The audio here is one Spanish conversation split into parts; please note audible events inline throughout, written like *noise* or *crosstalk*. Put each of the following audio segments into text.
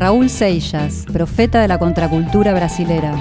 Raúl Seixas, profeta de la contracultura brasilera.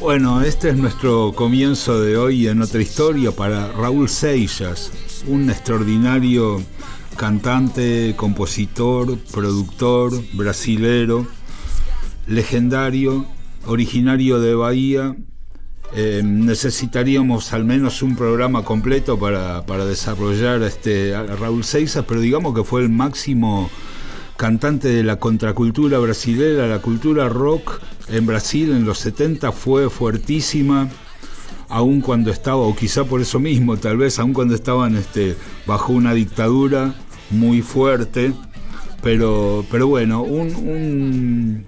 Bueno, este es nuestro comienzo de hoy en otra historia para Raúl Seixas, un extraordinario cantante, compositor, productor, brasilero, legendario, originario de Bahía. Eh, necesitaríamos al menos un programa completo para, desarrollar este, a Raúl Seixas, pero digamos que fue el máximo cantante de la contracultura brasilera, la cultura rock en Brasil en los 70 fue fuertísima, aun cuando estaba, o quizá por eso mismo, tal vez, aun cuando estaban este, bajo una dictadura muy fuerte, pero, pero bueno, un,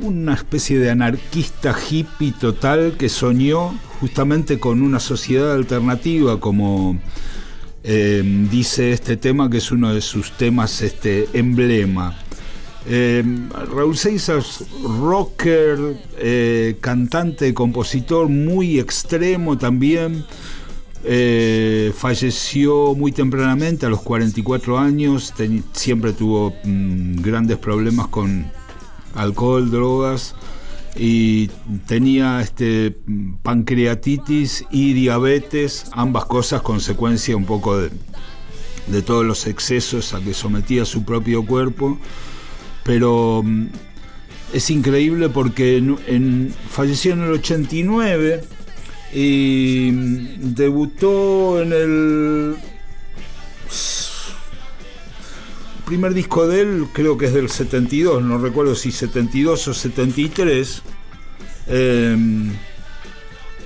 una especie de anarquista hippie total que soñó justamente con una sociedad alternativa como eh, dice este tema que es uno de sus temas este, emblema. Eh, Raúl Seixas, rocker, eh, cantante, compositor muy extremo también. falleció muy tempranamente, a los 44 años. siempre tuvo mm, grandes problemas con alcohol, drogas y tenía este pancreatitis y diabetes, ambas cosas consecuencia un poco de, todos los excesos a que sometía su propio cuerpo, pero mm, es increíble porque en, falleció en el 89 y mm, debutó en el primer disco de él creo que es del 72, no recuerdo si 72 o 73. Em,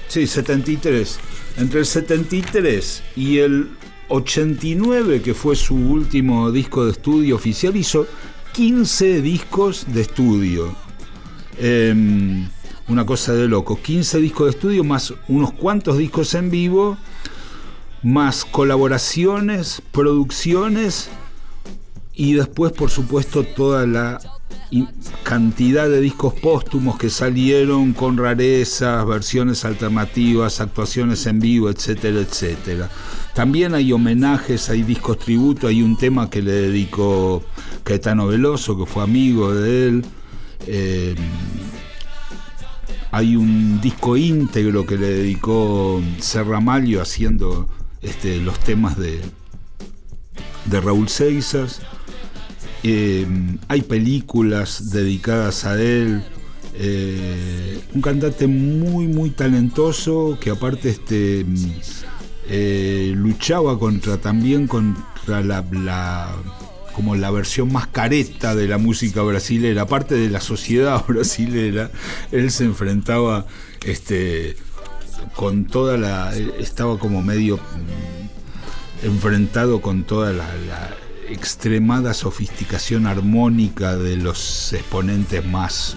sí, 73. Entre el 73 y el 89, que fue su último disco de estudio oficial, hizo 15 discos de estudio. Em, una cosa de loco. 15 discos de estudio más unos cuantos discos en vivo, más colaboraciones, producciones y después, por supuesto, toda la cantidad de discos póstumos que salieron con rarezas, versiones alternativas, actuaciones en vivo, etcétera, etcétera. También hay homenajes, hay discos tributo, hay un tema que le dedicó Caetano Veloso, que fue amigo de él. Eh, hay un disco íntegro que le dedicó Serra Malio haciendo este, los temas de, de Raúl Seixas. Eh, hay películas dedicadas a él. Eh, un cantante muy, muy talentoso que aparte este, luchaba contra también contra la, como la versión más careta de la música brasilera, aparte de la sociedad *laughs* brasilera, él se enfrentaba este, con toda la. estaba como medio mm, enfrentado con toda la extremada sofisticación armónica de los exponentes más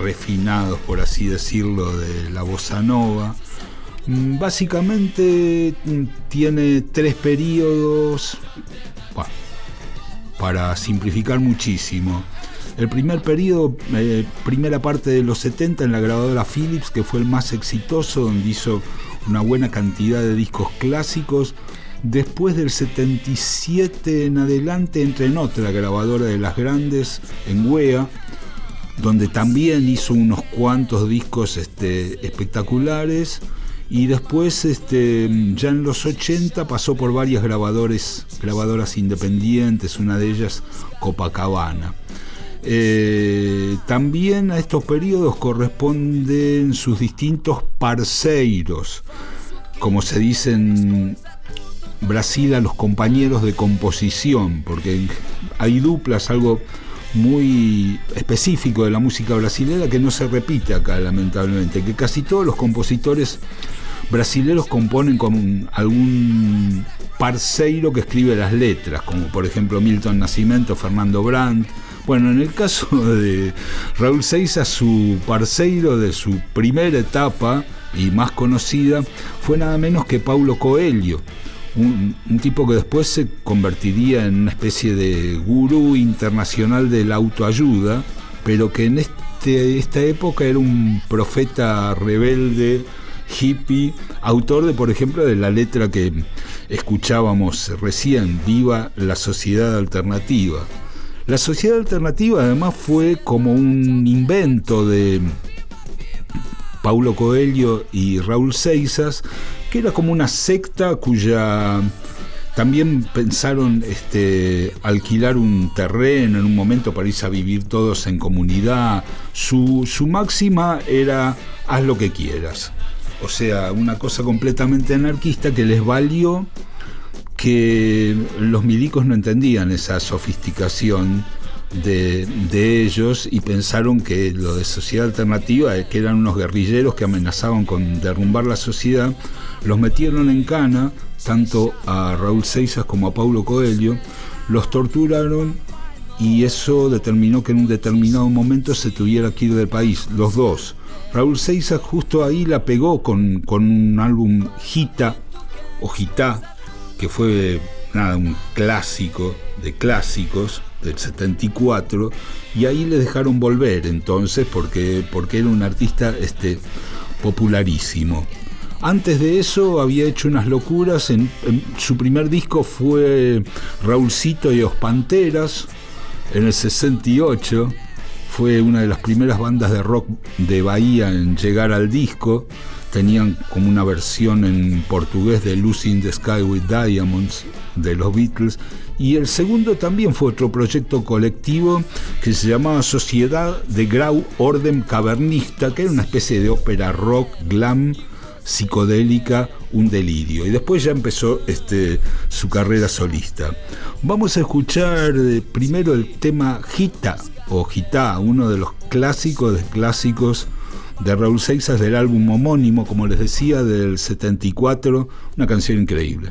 refinados, por así decirlo, de la bossa nova. Mm, básicamente mm, tiene tres periodos, para simplificar muchísimo. El primer periodo, eh, primera parte de los 70 en la grabadora Philips, que fue el más exitoso, donde hizo una buena cantidad de discos clásicos, Después del 77 en adelante entra en otra grabadora de las grandes, en Wea, donde también hizo unos cuantos discos este, espectaculares. Y después, este, ya en los 80, pasó por varias grabadores, grabadoras independientes, una de ellas Copacabana. Eh, también a estos periodos corresponden sus distintos parceiros, como se dicen Brasil a los compañeros de composición, porque hay duplas, algo muy específico de la música brasileña que no se repite acá lamentablemente, que casi todos los compositores brasileños componen con algún parceiro que escribe las letras, como por ejemplo Milton Nascimento, Fernando Brandt. Bueno, en el caso *laughs* de Raúl Seiza, su parceiro de su primera etapa y más conocida fue nada menos que Paulo Coelho, un, tipo que después se convertiría en una especie de gurú internacional de la autoayuda, pero que en este, esta época era un profeta rebelde, hippie, autor de, por ejemplo, de la letra que escuchábamos recién, Viva la Sociedad Alternativa. La Sociedad Alternativa además fue como un invento de Paulo Coelho y Raúl Seixas, que era como una secta cuya también pensaron este, alquilar un terreno en un momento para irse a vivir todos en comunidad. Su, su máxima era haz lo que quieras. O sea, una cosa completamente anarquista que les valió que los milicos no entendían esa sofisticación de, ellos y pensaron que lo de sociedad alternativa, que eran unos guerrilleros que amenazaban con derrumbar la sociedad, los metieron en cana, tanto a Raúl Seixas como a Paulo Coelho, los torturaron y eso determinó que en un determinado momento se tuviera que ir del país, los dos. Raúl Seixas justo ahí la pegó con, con un álbum Gita o Gita, que fue nada, un clásico de clásicos del 74 y ahí le dejaron volver entonces porque, porque era un artista este, popularísimo. Antes de eso había hecho unas locuras, en, su primer disco fue Raulcito y los Panteras, en el 68 fue una de las primeras bandas de rock de Bahía en llegar al disco, tenían como una versión en portugués de Lucy the Sky with Diamonds de los Beatles y el segundo también fue otro proyecto colectivo que se llamaba Sociedad de Grau Orden Cavernista, que era una especie de ópera rock, glam, psicodélica, un delirio. Y después ya empezó este, su carrera solista. Vamos a escuchar eh, primero el tema Gita o Gita, uno de los clásicos de clásicos de Raúl Seixas del álbum homónimo, como les decía, del 74, una canción increíble.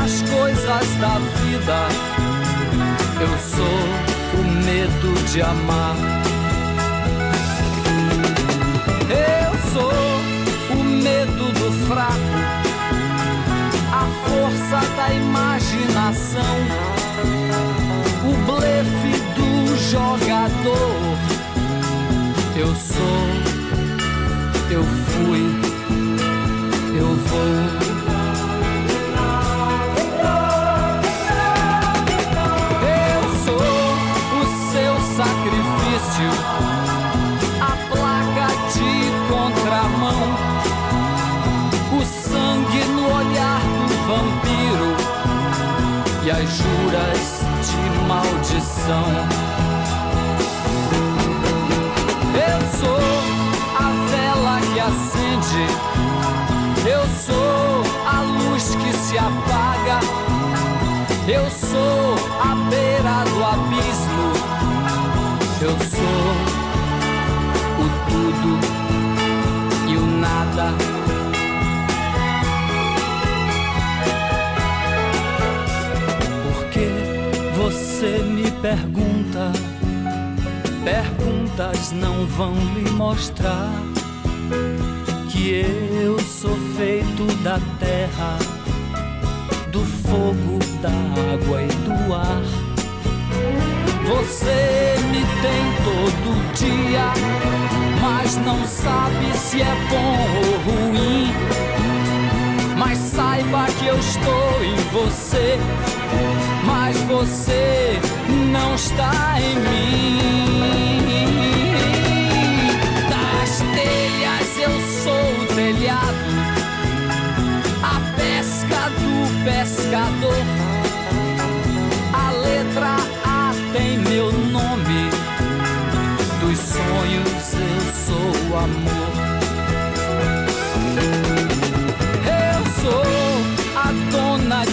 as coisas da vida. Eu sou o medo de amar. Eu sou o medo do fraco, a força da imaginação, o blefe do jogador. Eu sou, eu fui, eu vou. E as juras de maldição. Eu sou a vela que acende, eu sou a luz que se apaga, eu sou a beira do abismo, eu sou o tudo porque Por que você me pergunta? Perguntas não vão me mostrar que eu sou feito da terra, do fogo, da água e do ar você me tem todo dia, mas não sabe se é bom ou ruim. Mas saiba que eu estou em você, mas você não está em mim. Das telhas eu sou o telhado, a pesca do pescador,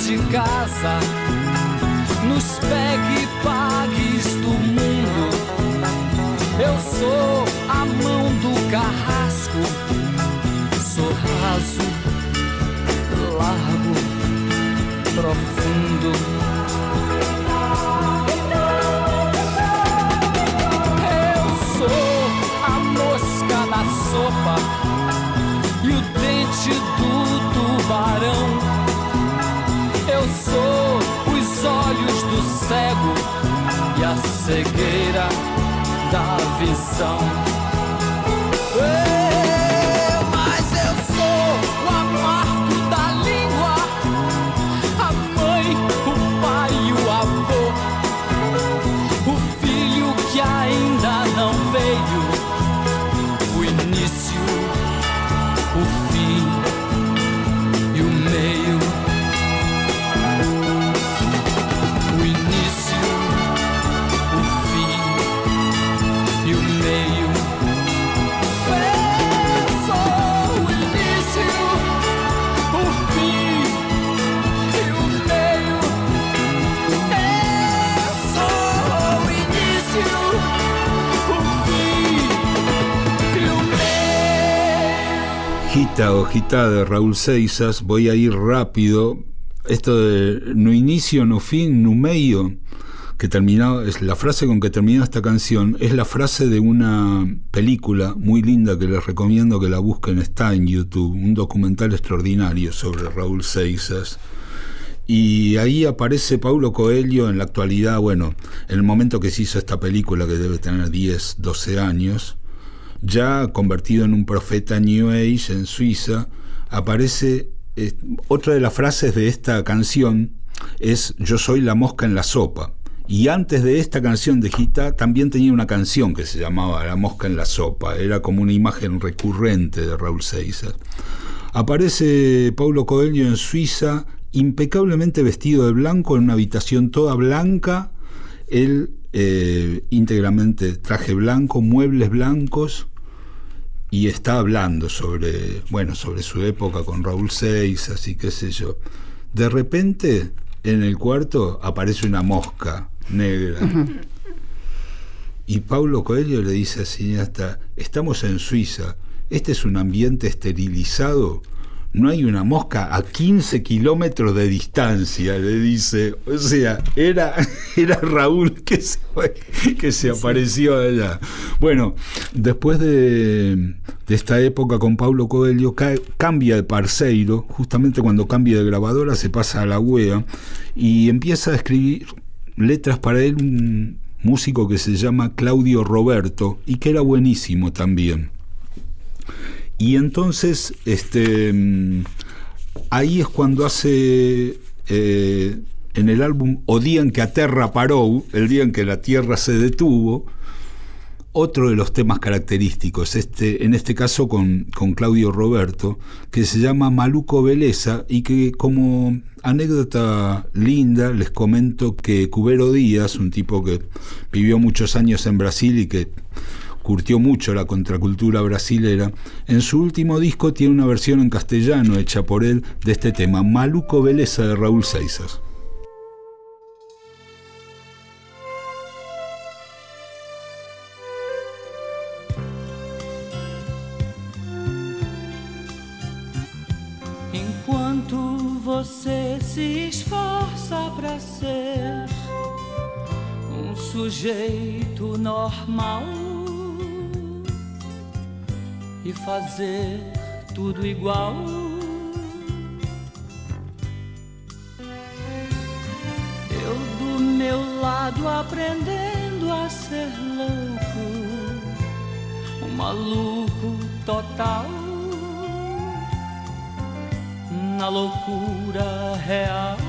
de casa nos pegue pagues do mundo. Eu sou a mão do carrasco, sou raso, largo, profundo. Cegueira da visão. Gita de Raúl Seixas, voy a ir rápido. Esto de no inicio, no fin, no medio, que terminado, es la frase con que termina esta canción, es la frase de una película muy linda que les recomiendo que la busquen, está en YouTube, un documental extraordinario sobre Raúl Seixas. Y ahí aparece Paulo Coelho en la actualidad, bueno, en el momento que se hizo esta película, que debe tener 10, 12 años, ya convertido en un profeta New Age en Suiza, aparece otra de las frases de esta canción es Yo soy la mosca en la sopa. Y antes de esta canción de Gita también tenía una canción que se llamaba La mosca en la sopa, era como una imagen recurrente de Raúl Seixas. Aparece Paulo Coelho en Suiza, impecablemente vestido de blanco, en una habitación toda blanca, él eh, íntegramente traje blanco, muebles blancos, y está hablando sobre, bueno, sobre su época con Raúl Seixas y qué sé yo. De repente, en el cuarto aparece una mosca negra. Y Paulo Coelho le dice así hasta, estamos en Suiza, este es un ambiente esterilizado no hay una mosca a 15 kilómetros de distancia, le dice. O sea, era, *laughs* era Raúl que se, que se apareció allá. Bueno, después de, esta época con Paulo Coelho, cambia de parceiro, justamente cuando cambia de grabadora se pasa a la UEA y empieza a escribir letras para él un músico que se llama Claudio Roberto y que era buenísimo también. Y entonces, este, mm, ahí es cuando hace eh, en el álbum O Día en que a Terra paró, el día en que la Tierra se detuvo, otro de los temas característicos, este, en este caso con, con Claudio Roberto, que se llama Maluco Beleza y que como anécdota linda les comento que Cubero Díaz, un tipo que vivió muchos años en Brasil y que curtió mucho la contracultura brasilera, en su último disco tiene una versión en castellano hecha por él de este tema, Maluco Beleza de Raúl Seixas. você se esforça para ser sujeito normal e fazer tudo igual. Eu do meu lado aprendendo a ser louco, um maluco total. Na loucura real.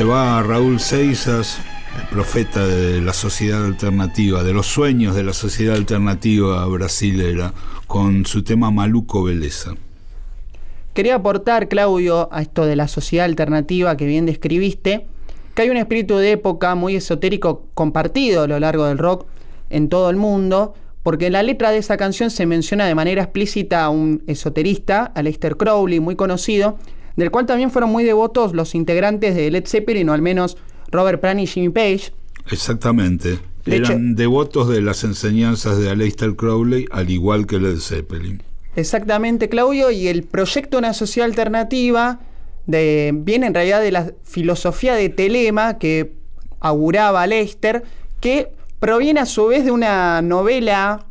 Se va Raúl Seixas, el profeta de la sociedad alternativa, de los sueños de la sociedad alternativa brasilera, con su tema Maluco Beleza. Quería aportar, Claudio, a esto de la sociedad alternativa que bien describiste, que hay un espíritu de época muy esotérico compartido a lo largo del rock en todo el mundo, porque en la letra de esa canción se menciona de manera explícita a un esoterista, Aleister Crowley, muy conocido, del cual también fueron muy devotos los integrantes de Led Zeppelin, o al menos Robert Plant y Jimmy Page. Exactamente. Eran devotos de las enseñanzas de Aleister Crowley, al igual que Led Zeppelin. Exactamente, Claudio, y el proyecto Una Sociedad Alternativa de, viene en realidad de la filosofía de Telema que auguraba Aleister, que proviene a su vez de una novela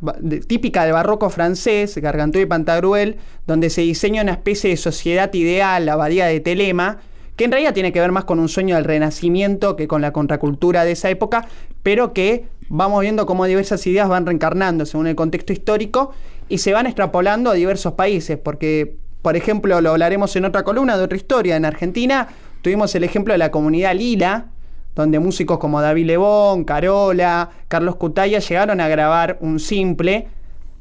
típica del barroco francés, Gargantúa y Pantagruel, donde se diseña una especie de sociedad ideal, la abadía de Telema, que en realidad tiene que ver más con un sueño del renacimiento que con la contracultura de esa época, pero que vamos viendo cómo diversas ideas van reencarnando según el contexto histórico y se van extrapolando a diversos países, porque, por ejemplo, lo hablaremos en otra columna de otra historia, en Argentina tuvimos el ejemplo de la comunidad Lila, donde músicos como David Lebón, Carola, Carlos Cutaya llegaron a grabar un simple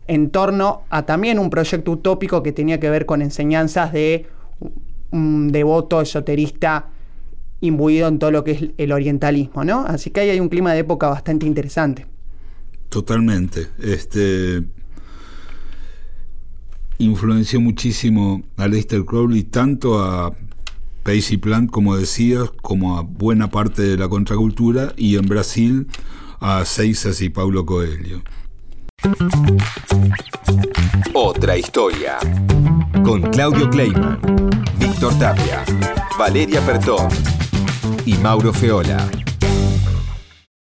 en torno a también un proyecto utópico que tenía que ver con enseñanzas de un devoto esoterista imbuido en todo lo que es el orientalismo, ¿no? Así que ahí hay un clima de época bastante interesante. Totalmente. Este influenció muchísimo a Lester Crowley tanto a Paisy Plant, como decías, como a buena parte de la contracultura, y en Brasil a Seixas y Paulo Coelho. Otra historia. Con Claudio Kleiman, Víctor Tapia, Valeria Pertón y Mauro Feola.